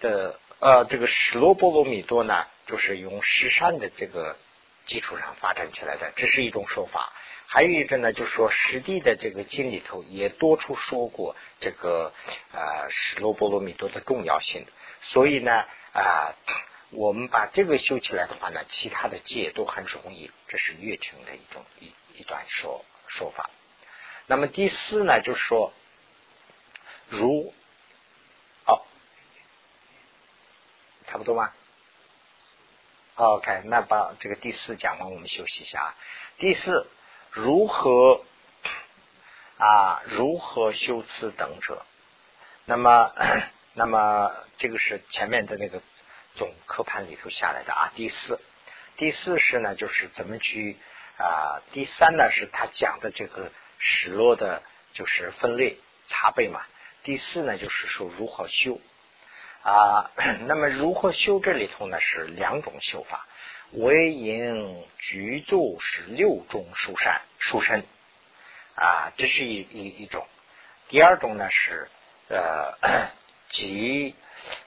的呃，这个史罗波罗蜜多呢，就是用十善的这个基础上发展起来的，这是一种说法。还有一个呢，就是说实地的这个经里头也多处说过这个啊史罗波罗蜜多的重要性，所以呢啊我们把这个修起来的话呢，其他的戒都很容易，这是月成的一种一一段说说法。那么第四呢，就是说如哦，差不多吗？OK，那把这个第四讲完，我们休息一下啊。第四。如何啊？如何修辞等者？那么，那么这个是前面的那个总课盘里头下来的啊。第四，第四是呢，就是怎么去啊？第三呢，是他讲的这个史落的，就是分类茶杯嘛。第四呢，就是说如何修啊？那么如何修这里头呢，是两种修法。为应居住是六种殊善殊身啊，这是一一一种。第二种呢是呃，即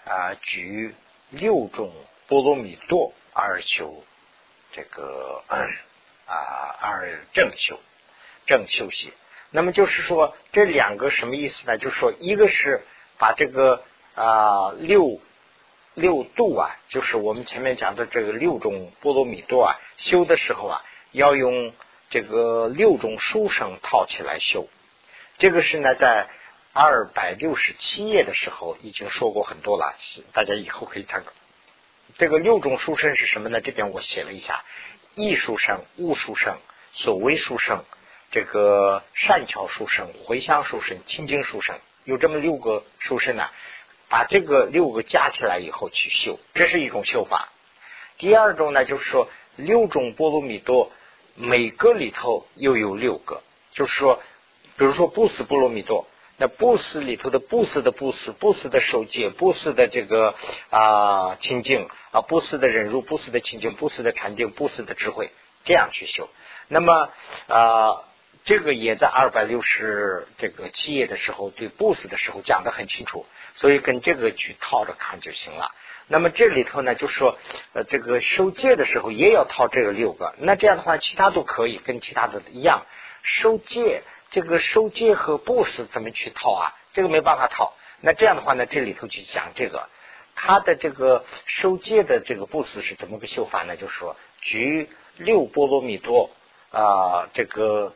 啊举六种波罗蜜多而修这个 啊而正修正修习。那么就是说这两个什么意思呢？就是说一个是把这个啊六。六度啊，就是我们前面讲的这个六种波罗蜜多啊，修的时候啊，要用这个六种书生套起来修。这个是呢，在二百六十七页的时候已经说过很多了，大家以后可以参考。这个六种书生是什么呢？这边我写了一下：艺术生、物书生、所谓书生、这个善巧书生、回向书生、清净书生，有这么六个书生呢。把这个六个加起来以后去修，这是一种修法。第二种呢，就是说六种波罗蜜多，每个里头又有六个，就是说，比如说布斯波罗蜜多，那布斯里头的布斯的布斯，布斯的受戒，布斯的这个啊清净啊，布斯的忍辱，布斯的清净，布斯的禅定，布斯的智慧，这样去修。那么啊，这个也在二百六十这个七页的时候对布斯的时候讲的很清楚，所以跟这个去套着看就行了。那么这里头呢，就说呃这个收戒的时候也要套这个六个，那这样的话其他都可以跟其他的一样收戒。这个收戒和布施怎么去套啊？这个没办法套。那这样的话呢，这里头去讲这个，他的这个受戒的这个布施是怎么个修法呢？就是说，举六波罗蜜多啊，这个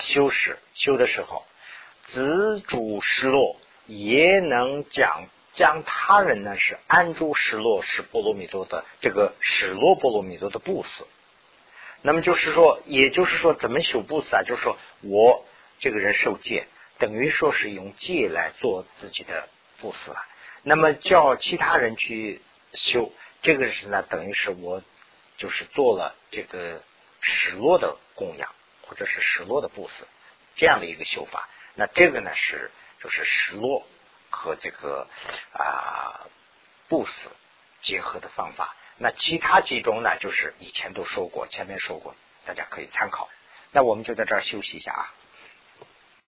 修饰修的时候，子主失落，也能讲将他人呢是安住失落是波罗蜜多的这个失落波罗蜜多的布斯。那么就是说，也就是说，怎么修布施啊？就是说我这个人受戒，等于说是用戒来做自己的布施了。那么叫其他人去修，这个是呢，等于是我就是做了这个失落的供养，或者是失落的布施这样的一个修法。那这个呢是就是失落和这个啊不死结合的方法。那其他几种呢，就是以前都说过，前面说过，大家可以参考。那我们就在这儿休息一下啊。